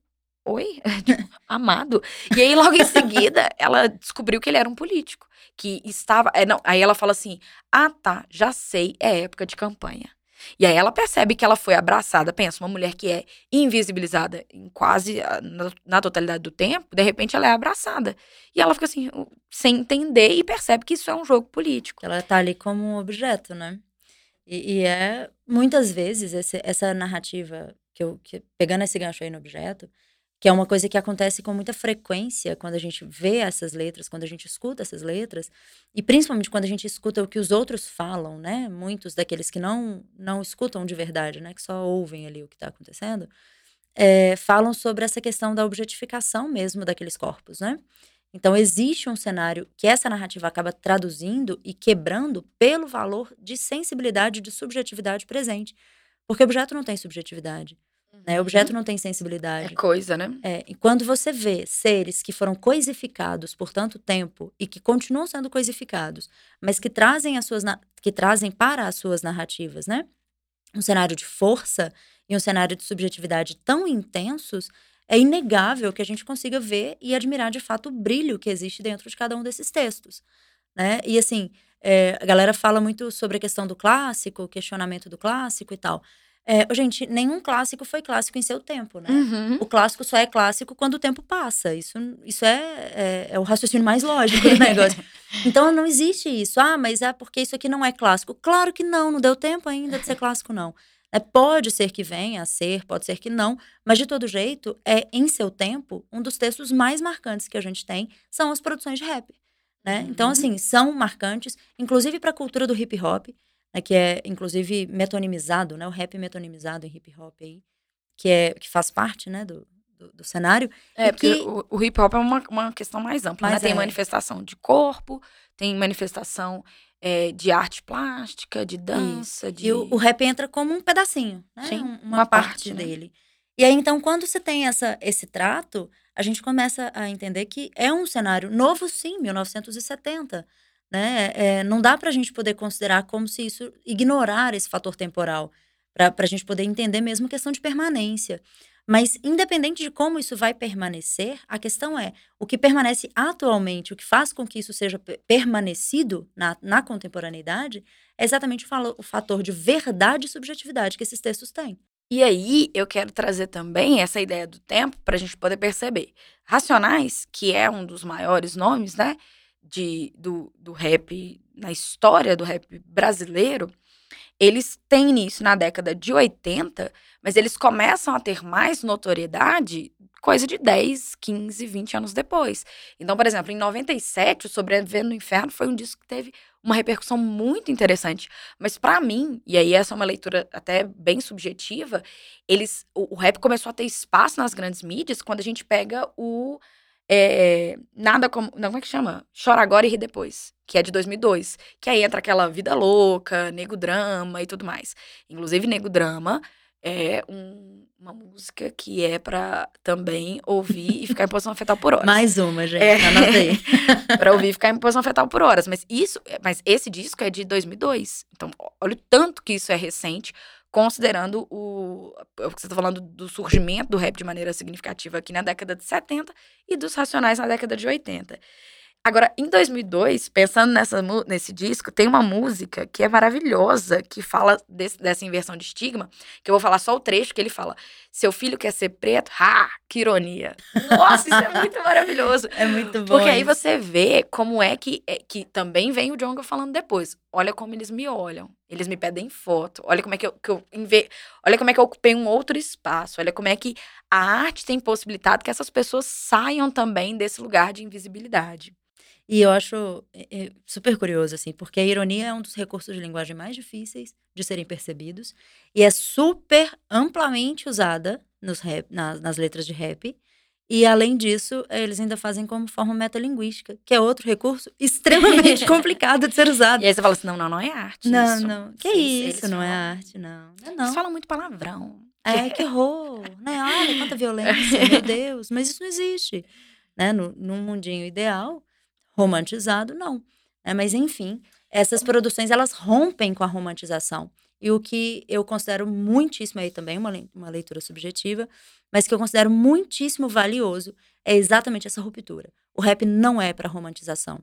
oi? tipo, amado. E aí, logo em seguida, ela descobriu que ele era um político que estava. É, não, aí ela fala assim: ah, tá, já sei, é época de campanha. E aí ela percebe que ela foi abraçada. Pensa, uma mulher que é invisibilizada em quase na, na, totalidade do tempo, de repente ela é abraçada. E ela fica assim, sem entender e percebe que isso é um jogo político. Ela tá ali como um objeto, né? E, e é muitas vezes esse, essa narrativa que eu que, pegando esse gancho aí no objeto, que é uma coisa que acontece com muita frequência quando a gente vê essas letras, quando a gente escuta essas letras, e principalmente quando a gente escuta o que os outros falam, né? Muitos daqueles que não não escutam de verdade, né? Que só ouvem ali o que está acontecendo, é, falam sobre essa questão da objetificação mesmo daqueles corpos, né? Então existe um cenário que essa narrativa acaba traduzindo e quebrando pelo valor de sensibilidade, de subjetividade presente, porque objeto não tem subjetividade. Né? O objeto uhum. não tem sensibilidade. É coisa, né? É, e quando você vê seres que foram coisificados por tanto tempo e que continuam sendo coisificados, mas que trazem as suas que trazem para as suas narrativas, né? Um cenário de força e um cenário de subjetividade tão intensos, é inegável que a gente consiga ver e admirar de fato o brilho que existe dentro de cada um desses textos, né? E assim, é, a galera fala muito sobre a questão do clássico, o questionamento do clássico e tal. É, gente, nenhum clássico foi clássico em seu tempo, né? Uhum. O clássico só é clássico quando o tempo passa. Isso, isso é, é, é o raciocínio mais lógico do negócio. então não existe isso. Ah, mas é porque isso aqui não é clássico. Claro que não, não deu tempo ainda de ser clássico, não. É, pode ser que venha a ser, pode ser que não, mas de todo jeito, é em seu tempo, um dos textos mais marcantes que a gente tem são as produções de rap. Né? Então, uhum. Então, assim, são marcantes, inclusive para a cultura do hip hop né, que é inclusive metonimizado, né, o rap metonimizado em hip hop aí, que é que faz parte, né, do, do, do cenário. É, porque que... o, o, hip hop é uma, uma questão mais ampla, né? Tem é. manifestação de corpo, tem manifestação é, de arte plástica, de dança, Isso. de... E o, o, rap entra como um pedacinho, né? Sim, uma, uma parte, parte né? dele. E aí, então, quando você tem essa, esse trato, a gente começa a entender que é um cenário novo, sim, 1970. Né? É, não dá para a gente poder considerar como se isso ignorar esse fator temporal, para a gente poder entender mesmo a questão de permanência. Mas, independente de como isso vai permanecer, a questão é: o que permanece atualmente, o que faz com que isso seja permanecido na, na contemporaneidade, é exatamente o, o fator de verdade e subjetividade que esses textos têm. E aí, eu quero trazer também essa ideia do tempo para a gente poder perceber. Racionais, que é um dos maiores nomes, né? De, do, do rap, na história do rap brasileiro, eles têm início na década de 80, mas eles começam a ter mais notoriedade coisa de 10, 15, 20 anos depois. Então, por exemplo, em 97, o Sobrevivendo no Inferno foi um disco que teve uma repercussão muito interessante. Mas para mim, e aí essa é uma leitura até bem subjetiva, eles o, o rap começou a ter espaço nas grandes mídias quando a gente pega o é, nada como. Não, como é que chama? Chora Agora e Ri Depois, que é de 2002. Que aí entra aquela vida louca, nego drama e tudo mais. Inclusive, nego drama é um, uma música que é para também ouvir e ficar em posição fetal por horas. Mais uma, gente. É, para ouvir e ficar em posição fetal por horas. Mas isso, mas esse disco é de 2002. Então, olha o tanto que isso é recente considerando o, o que você está falando do surgimento do rap de maneira significativa aqui na década de 70 e dos Racionais na década de 80. Agora, em 2002, pensando nessa, nesse disco, tem uma música que é maravilhosa, que fala desse, dessa inversão de estigma, que eu vou falar só o trecho que ele fala: Seu filho quer ser preto? Ha! Que ironia! Nossa, isso é muito maravilhoso. É muito bom. Porque aí você vê como é que, é, que também vem o Jonga falando depois. Olha como eles me olham. Eles me pedem foto. Olha como é que eu, que eu inve... Olha como é que eu ocupei um outro espaço. Olha como é que a arte tem possibilitado que essas pessoas saiam também desse lugar de invisibilidade. E eu acho é, é, super curioso, assim, porque a ironia é um dos recursos de linguagem mais difíceis de serem percebidos e é super amplamente usada nos rap, nas, nas letras de rap. E, além disso, eles ainda fazem como forma metalinguística, que é outro recurso extremamente complicado de ser usado. E aí você fala assim, não, não, não é arte Não, isso. não. Que Eles, isso, não é arte, não. não, não. Eles falam muito palavrão. É, que horror, né? Olha, quanta violência, meu Deus. Mas isso não existe, né? No, num mundinho ideal, romantizado, não. É, mas, enfim, essas produções, elas rompem com a romantização. E o que eu considero muitíssimo, aí também uma, uma leitura subjetiva, mas que eu considero muitíssimo valioso, é exatamente essa ruptura. O rap não é para romantização.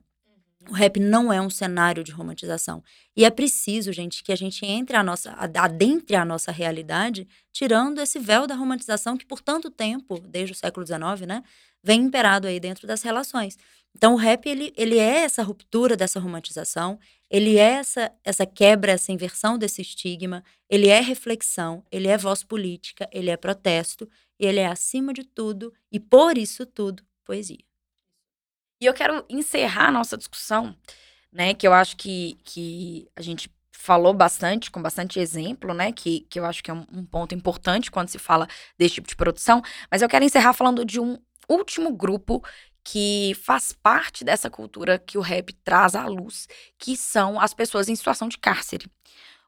O rap não é um cenário de romantização. E é preciso, gente, que a gente entre a nossa, adentre a nossa realidade, tirando esse véu da romantização que por tanto tempo, desde o século XIX, né, vem imperado aí dentro das relações. Então o rap ele, ele é essa ruptura dessa romantização, ele é essa, essa quebra, essa inversão desse estigma, ele é reflexão, ele é voz política, ele é protesto, e ele é acima de tudo e por isso tudo poesia. E eu quero encerrar a nossa discussão, né, que eu acho que, que a gente falou bastante, com bastante exemplo, né? Que, que eu acho que é um, um, ponto importante quando se fala desse tipo de produção. Mas eu quero encerrar falando de um último grupo que faz parte dessa cultura que o rap traz à luz, que são as pessoas em situação de cárcere.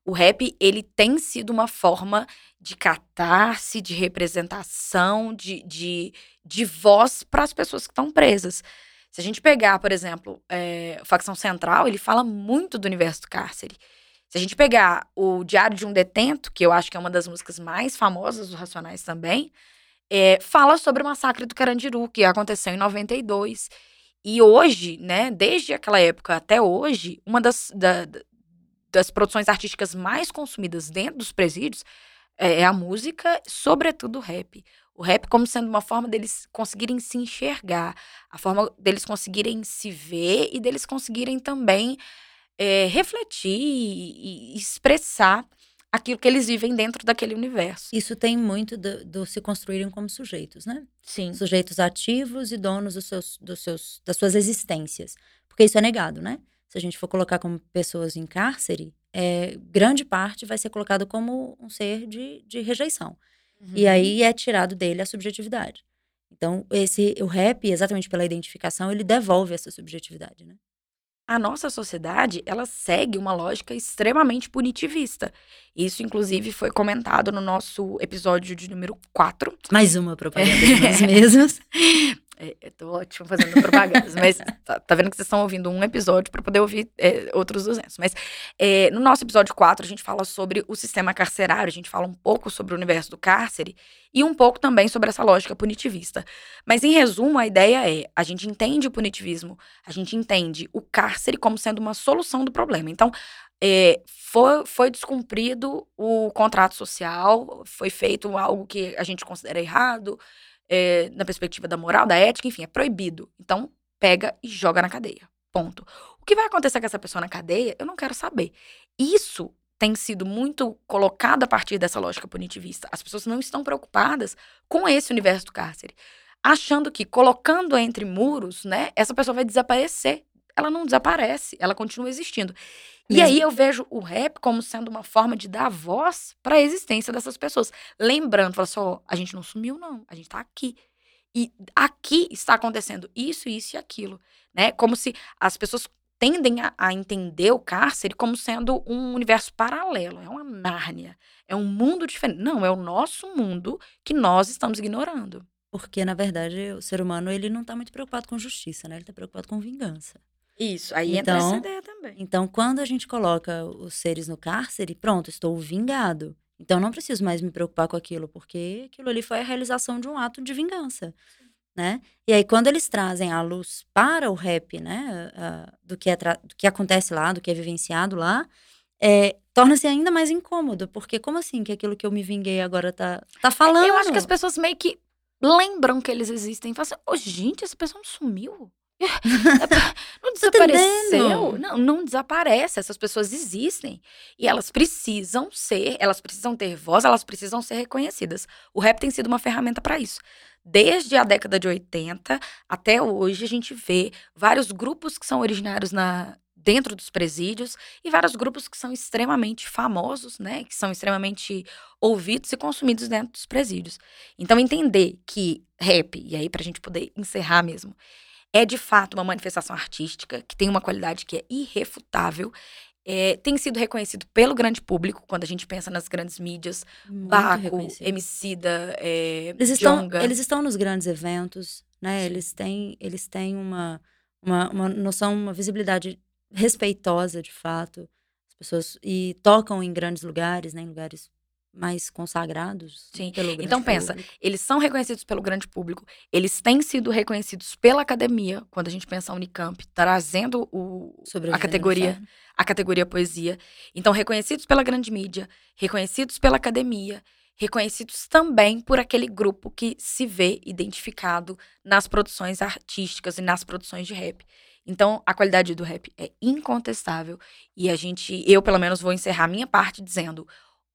O rap, ele tem sido uma forma de catarse, de representação, de, de, de voz para as pessoas que estão presas. Se a gente pegar, por exemplo, é, Facção Central, ele fala muito do universo do cárcere. Se a gente pegar o Diário de um Detento, que eu acho que é uma das músicas mais famosas dos Racionais também, é, fala sobre o massacre do Carandiru, que aconteceu em 92. E hoje, né, desde aquela época até hoje, uma das, da, das produções artísticas mais consumidas dentro dos presídios é, é a música, sobretudo o rap. O rap como sendo uma forma deles conseguirem se enxergar, a forma deles conseguirem se ver e deles conseguirem também é, refletir e, e expressar aquilo que eles vivem dentro daquele universo. Isso tem muito do, do, se construírem como sujeitos, né? Sim. Sujeitos ativos e donos dos seus, dos seus, das suas existências. Porque isso é negado, né? Se a gente for colocar como pessoas em cárcere, é, grande parte vai ser colocado como um ser de, de rejeição. Uhum. E aí é tirado dele a subjetividade. Então, esse o rap, exatamente pela identificação, ele devolve essa subjetividade, né? a nossa sociedade, ela segue uma lógica extremamente punitivista. Isso, inclusive, foi comentado no nosso episódio de número 4. Mais uma propaganda de nós mesmos. É, eu tô ótimo fazendo propagandas, mas tá, tá, vendo que vocês estão ouvindo um episódio para poder ouvir é, outros 200. Mas é, no nosso episódio 4, a gente fala sobre o sistema carcerário, a gente fala um pouco sobre o universo do cárcere e um pouco também sobre essa lógica punitivista. Mas, em resumo, a ideia é: a gente entende o punitivismo, a gente entende o cárcere como sendo uma solução do problema. Então, é, foi, foi descumprido o contrato social, foi feito algo que a gente considera errado é, na perspectiva da moral, da ética, enfim, é proibido. Então, pega e joga na cadeia. Ponto. O que vai acontecer com essa pessoa na cadeia, eu não quero saber. Isso tem sido muito colocado a partir dessa lógica punitivista. As pessoas não estão preocupadas com esse universo do cárcere, achando que colocando entre muros, né, essa pessoa vai desaparecer. Ela não desaparece, ela continua existindo. E aí eu vejo o rap como sendo uma forma de dar voz para a existência dessas pessoas. Lembrando, fala só, assim, a gente não sumiu não, a gente tá aqui. E aqui está acontecendo isso, isso e aquilo, né? Como se as pessoas tendem a, a, entender o cárcere como sendo um universo paralelo, é uma Nárnia, é um mundo diferente. Não, é o nosso mundo que nós estamos ignorando. Porque, na verdade, o ser humano ele não está muito preocupado com justiça, né? Ele está preocupado com vingança. Isso, aí então, entra essa ideia também. Então, quando a gente coloca os seres no cárcere, pronto, estou vingado. Então, não preciso mais me preocupar com aquilo, porque aquilo ali foi a realização de um ato de vingança, né? E aí, quando eles trazem a luz para o rap, né, uh, do, que é do que acontece lá, do que é vivenciado lá, é, torna-se ainda mais incômodo, porque como assim que aquilo que eu me vinguei agora tá, tá falando? Eu acho que as pessoas meio que lembram que eles existem. Falam assim, oh, gente, essa pessoa não sumiu. Não desapareceu. Não, não desaparece. Essas pessoas existem. E elas precisam ser, elas precisam ter voz, elas precisam ser reconhecidas. O rap tem sido uma ferramenta para isso. Desde a década de 80 até hoje, a gente vê vários grupos que são originários na, dentro dos presídios e vários grupos que são extremamente famosos, né, que são extremamente ouvidos e consumidos dentro dos presídios. Então entender que rap, e aí pra gente poder encerrar mesmo, é de fato uma manifestação artística que tem uma qualidade que é irrefutável. É, tem sido reconhecido pelo grande público, quando a gente pensa nas grandes mídias. Muito Baco, Emicida, é, eles, estão, eles estão nos grandes eventos, né? Eles têm, eles têm uma, uma, uma noção, uma visibilidade respeitosa, de fato. As pessoas... E tocam em grandes lugares, né? Em lugares mais consagrados. Sim. então pensa, público. eles são reconhecidos pelo grande público, eles têm sido reconhecidos pela academia, quando a gente pensa a Unicamp, trazendo o, a categoria, a categoria poesia. Então, reconhecidos pela grande mídia, reconhecidos pela academia, reconhecidos também por aquele grupo que se vê identificado nas produções artísticas e nas produções de rap. Então, a qualidade do rap é incontestável e a gente, eu pelo menos vou encerrar minha parte dizendo: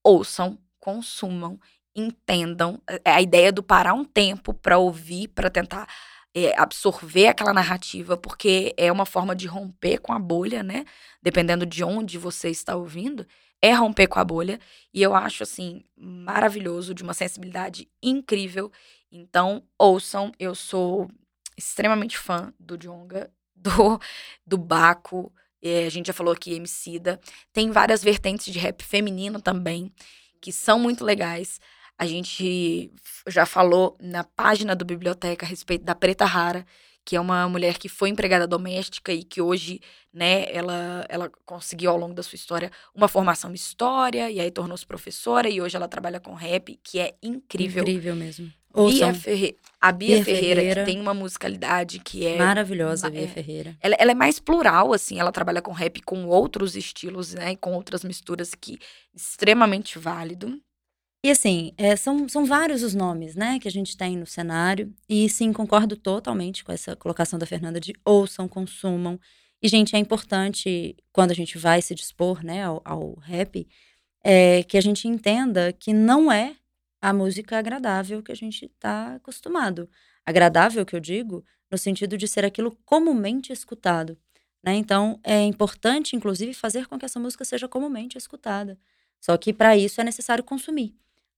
ouçam, consumam, entendam. É a ideia do parar um tempo para ouvir, para tentar é, absorver aquela narrativa, porque é uma forma de romper com a bolha, né? Dependendo de onde você está ouvindo, é romper com a bolha. E eu acho, assim, maravilhoso, de uma sensibilidade incrível. Então, ouçam, eu sou extremamente fã do Jonga do, do Baco. É, a gente já falou aqui Emicida. Tem várias vertentes de rap feminino também, que são muito legais. A gente já falou na página do Biblioteca a respeito da Preta Rara, que é uma mulher que foi empregada doméstica e que hoje, né, ela, ela conseguiu ao longo da sua história uma formação em história e aí tornou-se professora e hoje ela trabalha com rap, que é incrível. Incrível mesmo. Bia Ferre... A Bia, Bia Ferreira, Ferreira, que tem uma musicalidade que é. Maravilhosa, a Bia é, Ferreira. Ela, ela, é mais plural, assim, ela trabalha com rap com outros estilos, né? E com outras misturas que extremamente válido. E assim, é, são, são vários os nomes, né, que a gente tem no cenário. E sim, concordo totalmente com essa colocação da Fernanda de ouçam, consumam. E, gente, é importante, quando a gente vai se dispor, né, ao, ao rap, é, que a gente entenda que não é a música agradável que a gente está acostumado. Agradável, que eu digo, no sentido de ser aquilo comumente escutado. Né? Então, é importante, inclusive, fazer com que essa música seja comumente escutada. Só que para isso é necessário consumir.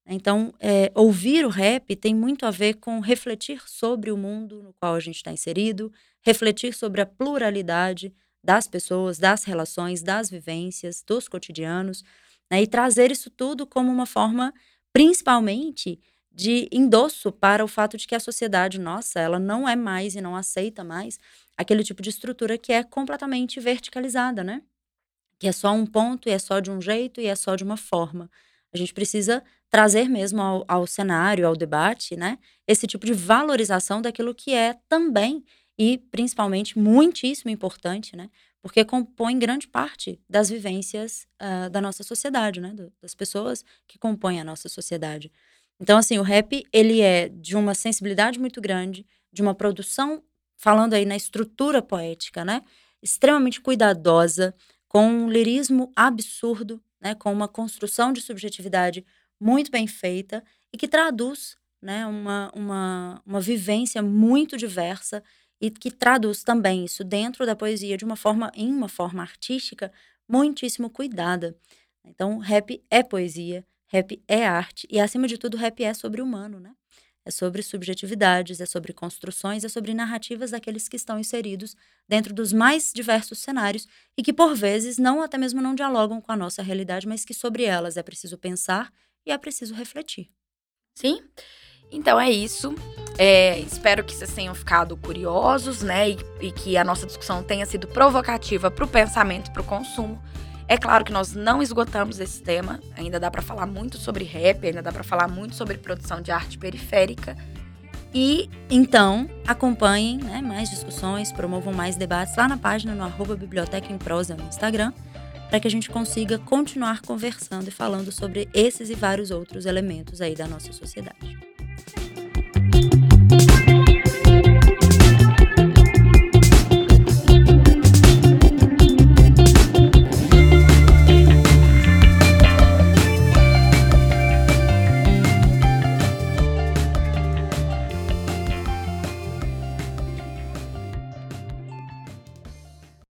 Então, é, ouvir o rap tem muito a ver com refletir sobre o mundo no qual a gente está inserido, refletir sobre a pluralidade das pessoas, das relações, das vivências, dos cotidianos, né? e trazer isso tudo como uma forma principalmente de endosso para o fato de que a sociedade nossa, ela não é mais e não aceita mais aquele tipo de estrutura que é completamente verticalizada, né? Que é só um ponto e é só de um jeito e é só de uma forma. A gente precisa trazer mesmo ao, ao cenário, ao debate, né? Esse tipo de valorização daquilo que é também e principalmente muitíssimo importante, né? porque compõe grande parte das vivências uh, da nossa sociedade, né? das pessoas que compõem a nossa sociedade. Então, assim, o rap, ele é de uma sensibilidade muito grande, de uma produção, falando aí na estrutura poética, né? Extremamente cuidadosa, com um lirismo absurdo, né? Com uma construção de subjetividade muito bem feita e que traduz, né? Uma, uma, uma vivência muito diversa e que traduz também isso dentro da poesia de uma forma, em uma forma artística, muitíssimo cuidada. Então, rap é poesia, rap é arte e, acima de tudo, rap é sobre humano, né? É sobre subjetividades, é sobre construções, é sobre narrativas daqueles que estão inseridos dentro dos mais diversos cenários e que, por vezes, não até mesmo não dialogam com a nossa realidade, mas que sobre elas é preciso pensar e é preciso refletir. Sim. Então é isso. É, espero que vocês tenham ficado curiosos, né? E, e que a nossa discussão tenha sido provocativa para o pensamento e para o consumo. É claro que nós não esgotamos esse tema, ainda dá para falar muito sobre rap, ainda dá para falar muito sobre produção de arte periférica. E então acompanhem né, mais discussões, promovam mais debates lá na página no arroba Biblioteca em Prosa no Instagram, para que a gente consiga continuar conversando e falando sobre esses e vários outros elementos aí da nossa sociedade.